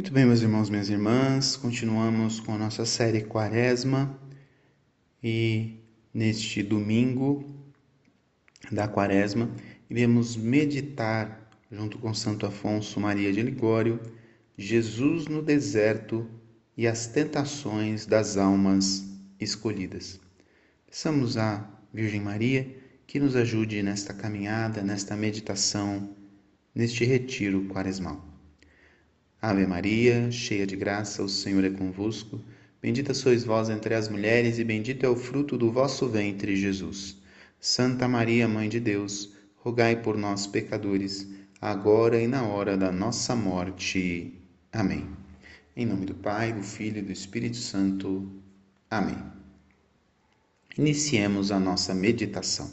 Muito bem, meus irmãos, minhas irmãs, continuamos com a nossa série Quaresma e neste domingo da Quaresma iremos meditar junto com Santo Afonso Maria de Ligório Jesus no deserto e as tentações das almas escolhidas. Peçamos à Virgem Maria que nos ajude nesta caminhada, nesta meditação, neste retiro quaresmal. Ave Maria, cheia de graça, o Senhor é convosco. Bendita sois vós entre as mulheres, e bendito é o fruto do vosso ventre, Jesus. Santa Maria, Mãe de Deus, rogai por nós, pecadores, agora e na hora da nossa morte. Amém. Em nome do Pai, do Filho e do Espírito Santo. Amém. Iniciemos a nossa meditação.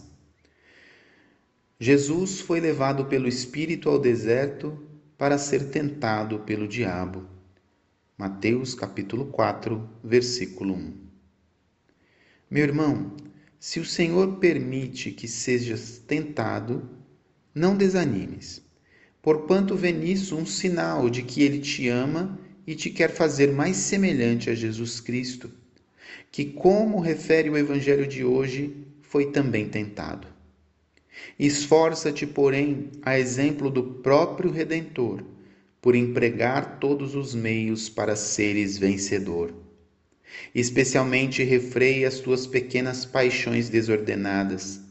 Jesus foi levado pelo Espírito ao deserto para ser tentado pelo diabo. Mateus capítulo 4, versículo 1. Meu irmão, se o Senhor permite que sejas tentado, não desanimes, porquanto vê nisso um sinal de que ele te ama e te quer fazer mais semelhante a Jesus Cristo, que, como refere o Evangelho de hoje, foi também tentado. Esforça-te, porém, a exemplo do próprio Redentor, por empregar todos os meios para seres vencedor. Especialmente refreia as tuas pequenas paixões desordenadas,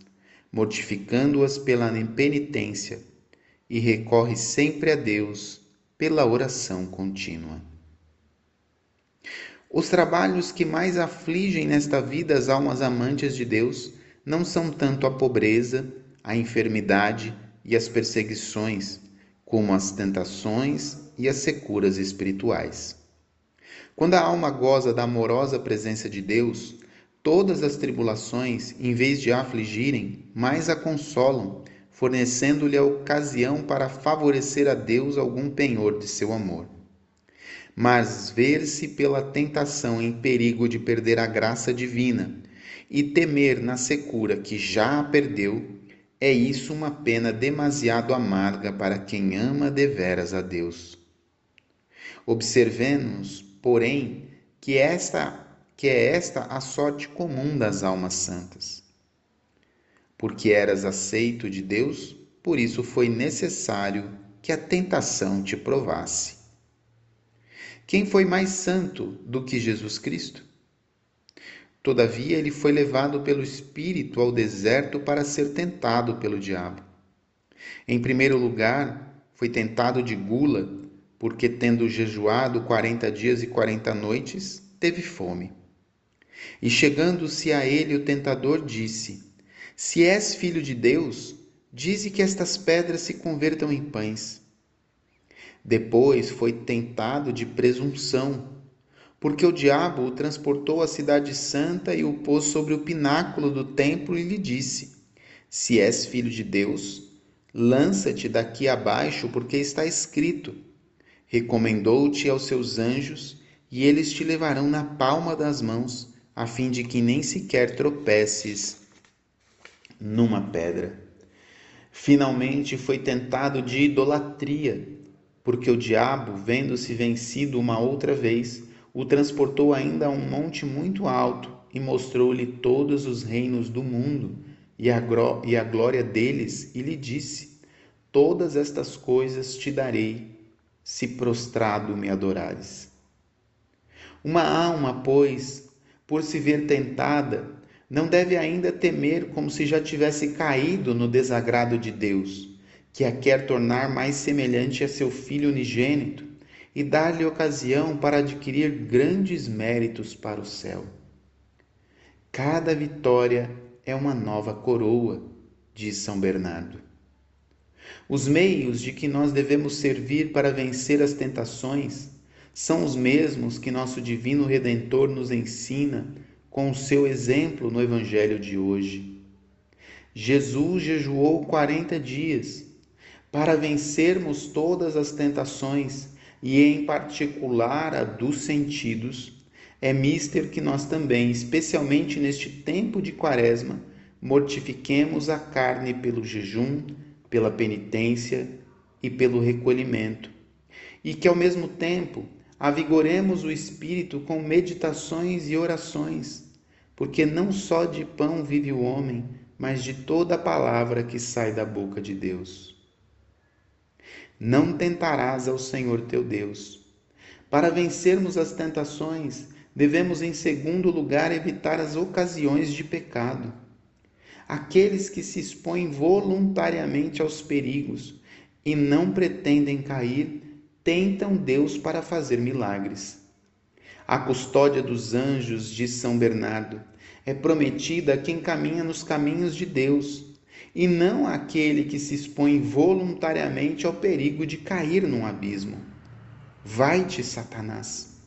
mortificando-as pela penitência, e recorre sempre a Deus pela oração contínua. Os trabalhos que mais afligem nesta vida as almas amantes de Deus não são tanto a pobreza, a enfermidade e as perseguições, como as tentações e as securas espirituais. Quando a alma goza da amorosa presença de Deus, todas as tribulações, em vez de a afligirem, mais a consolam, fornecendo-lhe a ocasião para favorecer a Deus algum penhor de seu amor. Mas ver-se pela tentação em perigo de perder a graça divina e temer na secura que já a perdeu, é isso uma pena demasiado amarga para quem ama deveras a Deus. Observemos, porém, que esta que é esta a sorte comum das almas santas. Porque eras aceito de Deus, por isso foi necessário que a tentação te provasse. Quem foi mais santo do que Jesus Cristo? Todavia, ele foi levado pelo Espírito ao deserto para ser tentado pelo diabo. Em primeiro lugar, foi tentado de gula, porque, tendo jejuado quarenta dias e quarenta noites, teve fome. E chegando-se a ele, o tentador disse: Se és filho de Deus, dize que estas pedras se convertam em pães. Depois foi tentado de presunção porque o diabo o transportou à cidade santa e o pôs sobre o pináculo do templo e lhe disse: Se és filho de Deus, lança-te daqui abaixo, porque está escrito: Recomendou-te aos seus anjos, e eles te levarão na palma das mãos, a fim de que nem sequer tropeces numa pedra. Finalmente foi tentado de idolatria, porque o diabo, vendo-se vencido uma outra vez, o transportou ainda a um monte muito alto e mostrou-lhe todos os reinos do mundo e a, e a glória deles, e lhe disse: Todas estas coisas te darei, se prostrado me adorares. Uma alma, pois, por se ver tentada, não deve ainda temer como se já tivesse caído no desagrado de Deus, que a quer tornar mais semelhante a seu Filho unigênito e dar-lhe ocasião para adquirir grandes méritos para o céu. Cada vitória é uma nova coroa, diz São Bernardo. Os meios de que nós devemos servir para vencer as tentações são os mesmos que nosso Divino Redentor nos ensina com o seu exemplo no Evangelho de hoje. Jesus jejuou 40 dias para vencermos todas as tentações e em particular a dos sentidos, é mister que nós também, especialmente neste tempo de quaresma, mortifiquemos a carne pelo jejum, pela penitência e pelo recolhimento, e que ao mesmo tempo avigoremos o espírito com meditações e orações, porque não só de pão vive o homem, mas de toda palavra que sai da boca de Deus. Não tentarás ao Senhor teu Deus. Para vencermos as tentações, devemos, em segundo lugar, evitar as ocasiões de pecado. Aqueles que se expõem voluntariamente aos perigos e não pretendem cair, tentam Deus para fazer milagres. A custódia dos anjos de São Bernardo é prometida a quem caminha nos caminhos de Deus, e não àquele que se expõe voluntariamente ao perigo de cair num abismo. Vai-te, Satanás.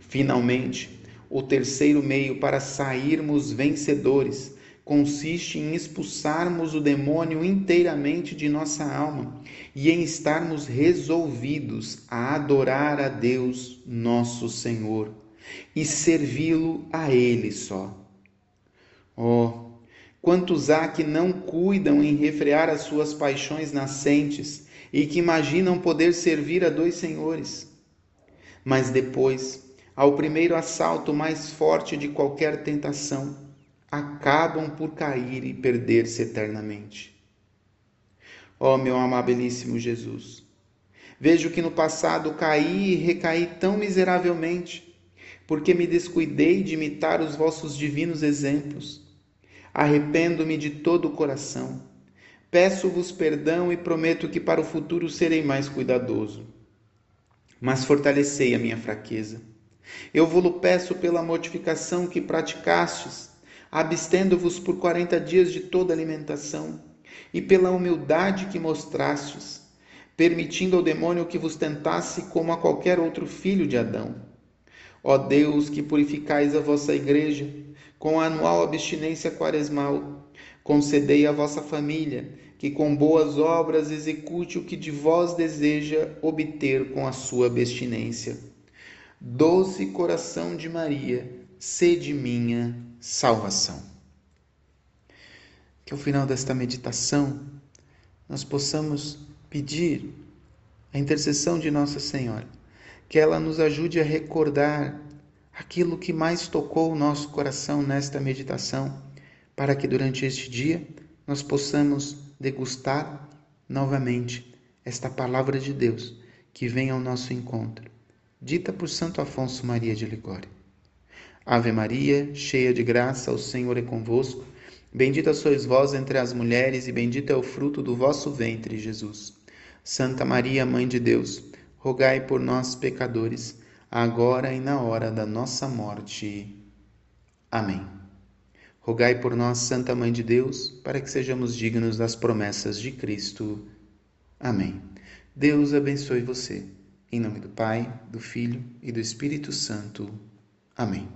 Finalmente, o terceiro meio para sairmos vencedores consiste em expulsarmos o demônio inteiramente de nossa alma e em estarmos resolvidos a adorar a Deus, nosso Senhor, e servi-lo a Ele só. Oh, quantos há que não cuidam em refrear as suas paixões nascentes e que imaginam poder servir a dois senhores. Mas depois, ao primeiro assalto mais forte de qualquer tentação, acabam por cair e perder-se eternamente. Ó oh, meu amabilíssimo Jesus, vejo que no passado caí e recaí tão miseravelmente, porque me descuidei de imitar os vossos divinos exemplos. Arrependo-me de todo o coração. Peço-vos perdão e prometo que para o futuro serei mais cuidadoso. Mas fortalecei a minha fraqueza. Eu vos peço pela mortificação que praticastes abstendo-vos por quarenta dias de toda alimentação, e pela humildade que mostrastes, permitindo ao demônio que vos tentasse como a qualquer outro filho de Adão. Ó Deus, que purificais a vossa igreja com a anual abstinência quaresmal, concedei à vossa família que com boas obras execute o que de vós deseja obter com a sua abstinência. Doce coração de Maria, sede minha salvação. Que ao final desta meditação nós possamos pedir a intercessão de Nossa Senhora, que ela nos ajude a recordar aquilo que mais tocou o nosso coração nesta meditação, para que durante este dia nós possamos degustar novamente esta palavra de Deus que vem ao nosso encontro, dita por Santo Afonso Maria de Ligório. Ave Maria, cheia de graça, o Senhor é convosco. Bendita sois vós entre as mulheres, e bendito é o fruto do vosso ventre, Jesus. Santa Maria, Mãe de Deus, rogai por nós, pecadores, agora e na hora da nossa morte. Amém. Rogai por nós, Santa Mãe de Deus, para que sejamos dignos das promessas de Cristo. Amém. Deus abençoe você. Em nome do Pai, do Filho e do Espírito Santo. Amém.